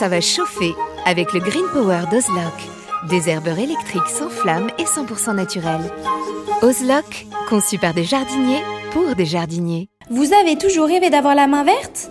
ça va chauffer avec le Green Power d'Ozlock. Des herbeurs électriques sans flamme et 100% naturels. Ozlock, conçu par des jardiniers pour des jardiniers. Vous avez toujours rêvé d'avoir la main verte?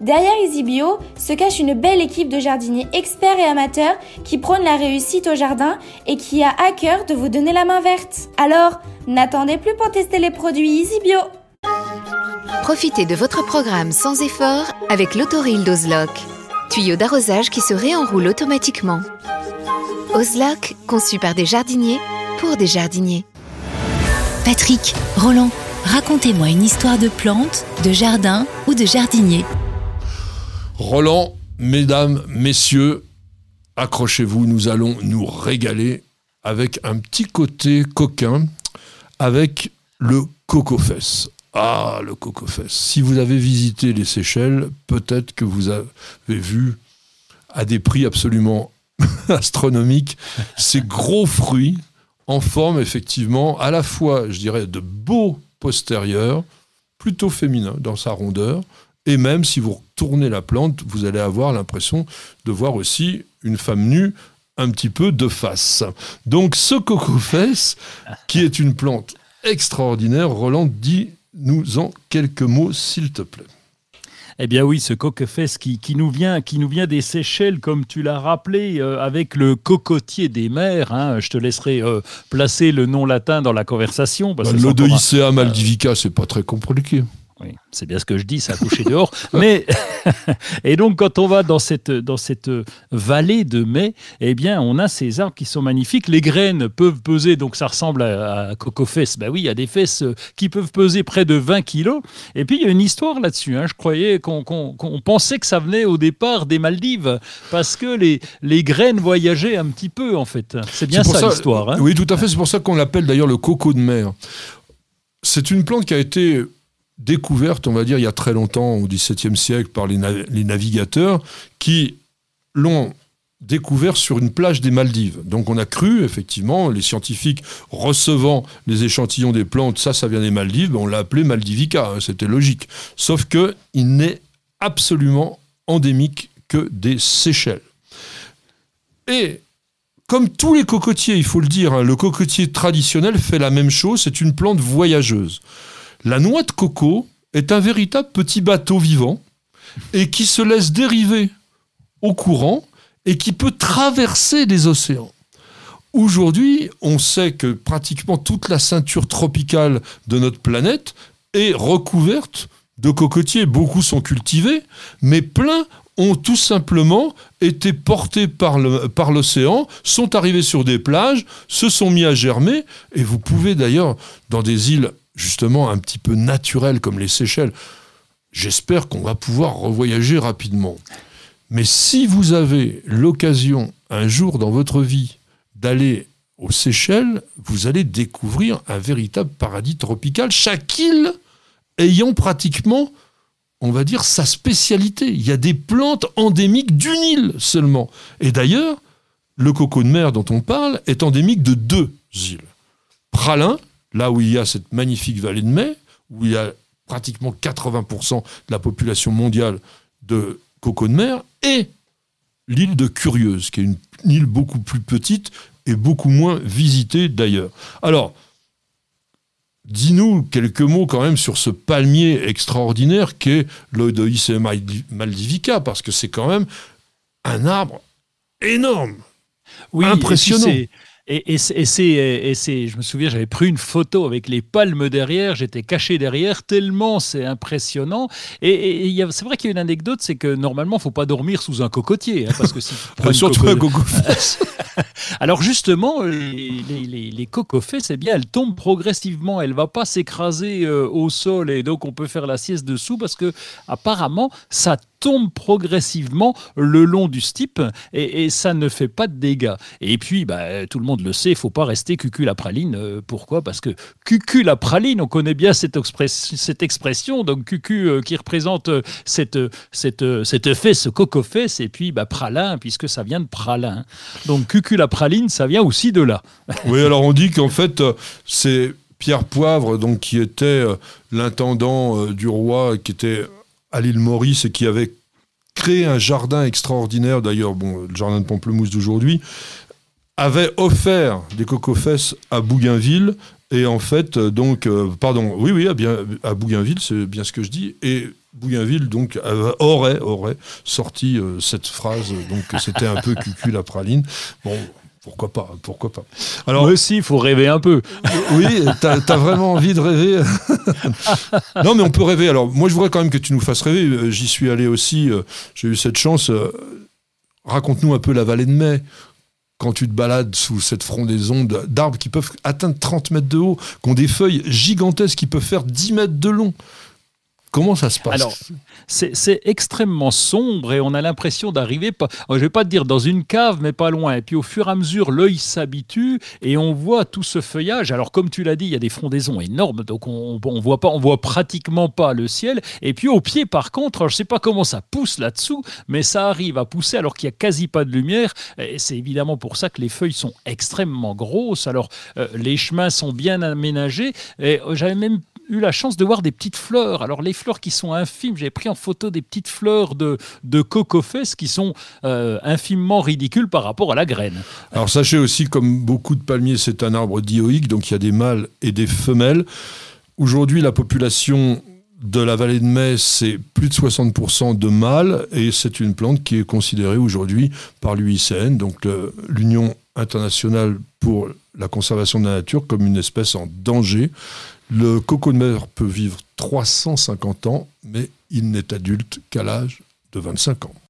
Derrière EasyBio se cache une belle équipe de jardiniers experts et amateurs qui prônent la réussite au jardin et qui a à cœur de vous donner la main verte. Alors, n'attendez plus pour tester les produits EasyBio. Profitez de votre programme sans effort avec l'autoril d'Ozlock. Tuyau d'arrosage qui se réenroule automatiquement. Ozlock, conçu par des jardiniers pour des jardiniers. Patrick, Roland, racontez-moi une histoire de plante, de jardin ou de jardinier. Roland, mesdames, messieurs, accrochez-vous, nous allons nous régaler avec un petit côté coquin, avec le coco-fesse. Ah, le coco-fesse. Si vous avez visité les Seychelles, peut-être que vous avez vu à des prix absolument astronomiques ces gros fruits en forme effectivement à la fois, je dirais, de beaux postérieurs, plutôt féminin dans sa rondeur, et même si vous tournez la plante, vous allez avoir l'impression de voir aussi une femme nue un petit peu de face. Donc ce coco-fesse, qui est une plante extraordinaire, Roland, dis-nous en quelques mots, s'il te plaît. Eh bien oui, ce coquefesse qui, qui, nous vient, qui nous vient des Seychelles, comme tu l'as rappelé, euh, avec le cocotier des mers. Hein. Je te laisserai euh, placer le nom latin dans la conversation. Bah, L'Odoicea maldivica, c'est pas très compliqué. Oui, c'est bien ce que je dis, ça a couché dehors. Mais et donc quand on va dans cette dans cette vallée de mai, eh bien on a ces arbres qui sont magnifiques. Les graines peuvent peser, donc ça ressemble à, à coco fesses. Ben oui, il y a des fesses qui peuvent peser près de 20 kilos. Et puis il y a une histoire là-dessus. Hein. Je croyais qu'on pensait que ça venait au départ des Maldives parce que les les graines voyageaient un petit peu en fait. C'est bien ça, l'histoire. Hein. Oui, tout à fait. C'est pour ça qu'on l'appelle d'ailleurs le coco de mer. C'est une plante qui a été découverte, on va dire, il y a très longtemps, au XVIIe siècle, par les, navigateurs, qui l'ont découvert sur une plage des Maldives. Donc on a cru, effectivement, les scientifiques recevant les échantillons des plantes, ça, ça vient des Maldives, on l'a appelé Maldivica, hein, c'était logique. Sauf que il n'est absolument endémique que des Seychelles. Et comme tous les cocotiers, il faut le dire, hein, le cocotier traditionnel fait la même chose, c'est une plante voyageuse. La noix de coco est un véritable petit bateau vivant et qui se laisse dériver au courant et qui peut traverser les océans. Aujourd'hui, on sait que pratiquement toute la ceinture tropicale de notre planète est recouverte de cocotiers. Beaucoup sont cultivés, mais plein ont tout simplement été portés par l'océan, sont arrivés sur des plages, se sont mis à germer, et vous pouvez d'ailleurs, dans des îles justement un petit peu naturel comme les Seychelles, j'espère qu'on va pouvoir revoyager rapidement. Mais si vous avez l'occasion un jour dans votre vie d'aller aux Seychelles, vous allez découvrir un véritable paradis tropical, chaque île ayant pratiquement, on va dire, sa spécialité. Il y a des plantes endémiques d'une île seulement. Et d'ailleurs, le coco de mer dont on parle est endémique de deux îles. Pralin, là où il y a cette magnifique vallée de mai, où il y a pratiquement 80% de la population mondiale de coco de mer, et l'île de Curieuse, qui est une île beaucoup plus petite et beaucoup moins visitée d'ailleurs. Alors, dis-nous quelques mots quand même sur ce palmier extraordinaire qu'est l'Odoicea maldivica, parce que c'est quand même un arbre énorme, oui, impressionnant. Et, et c'est, je me souviens, j'avais pris une photo avec les palmes derrière, j'étais caché derrière, tellement c'est impressionnant. Et, et c'est vrai qu'il y a une anecdote, c'est que normalement, il faut pas dormir sous un cocotier, hein, parce que si surtout un coco Alors justement, les, les, les c'est bien, elles tombent progressivement, elle va pas s'écraser euh, au sol et donc on peut faire la sieste dessous parce que apparemment ça tombe progressivement le long du stipe et, ça ne fait pas de dégâts. Et puis, bah, tout le monde le sait, il faut pas rester cucu la praline. Euh, pourquoi? Parce que cucu la praline, on connaît bien cette, expression. Donc cucu euh, qui représente euh, cette, cette, cette fesse, coco-fesse, et puis bah, pralin, puisque ça vient de pralin. Donc cucu la praline, ça vient aussi de là. Oui, alors on dit qu'en fait, c'est Pierre Poivre, donc, qui était l'intendant du roi, qui était à l'île Maurice et qui avait créé un jardin extraordinaire, d'ailleurs, bon, le jardin de Pamplemousse d'aujourd'hui, avait offert des cocofesses à Bougainville. Et en fait, donc, euh, pardon, oui, oui, à, Bougainville, c'est bien ce que je dis. Et Bougainville, donc, aurait, aurait sorti euh, cette phrase. Donc, c'était un peu cucu la praline. Bon, pourquoi pas Pourquoi pas Alors Moi aussi, il faut rêver un peu. Oui, t'as as vraiment envie de rêver Non, mais on peut rêver. Alors, moi, je voudrais quand même que tu nous fasses rêver. Euh, j'y suis allé aussi. Euh, j'ai eu cette chance. Euh, raconte-nous un peu la vallée de Mai. Quand tu te balades sous cette frondaison d'arbres qui peuvent atteindre 30 mètres de haut, qui ont des feuilles gigantesques qui peuvent faire 10 mètres de long. Comment ça se passe Alors, c'est extrêmement sombre et on a l'impression d'arriver, je ne vais pas te dire dans une cave, mais pas loin. Et puis au fur et à mesure, l'œil s'habitue et on voit tout ce feuillage. Alors comme tu l'as dit, il y a des frondaisons énormes, donc on, on voit pas, on voit pratiquement pas le ciel. Et puis au pied, par contre, je ne sais pas comment ça pousse là-dessous, mais ça arrive à pousser alors qu'il n'y a quasi pas de lumière. C'est évidemment pour ça que les feuilles sont extrêmement grosses. Alors euh, les chemins sont bien aménagés. Et euh, j'avais même eu la chance de voir des petites fleurs. Alors les fleurs qui sont infimes, j'ai pris en photo des petites fleurs de, de qui sont euh, infimement ridicules par rapport à la graine. Alors sachez aussi, comme beaucoup de palmiers, c'est un arbre dioïque, donc il y a des mâles et des femelles. Aujourd'hui, la population de la vallée de Metz, c'est plus de 60% de mâles et c'est une plante qui est considérée aujourd'hui par l'UICN, donc l'Union internationale pour la conservation de la nature, comme une espèce en danger. Le coco de mer peut vivre 350 ans, mais il n'est adulte qu'à l'âge de 25 ans.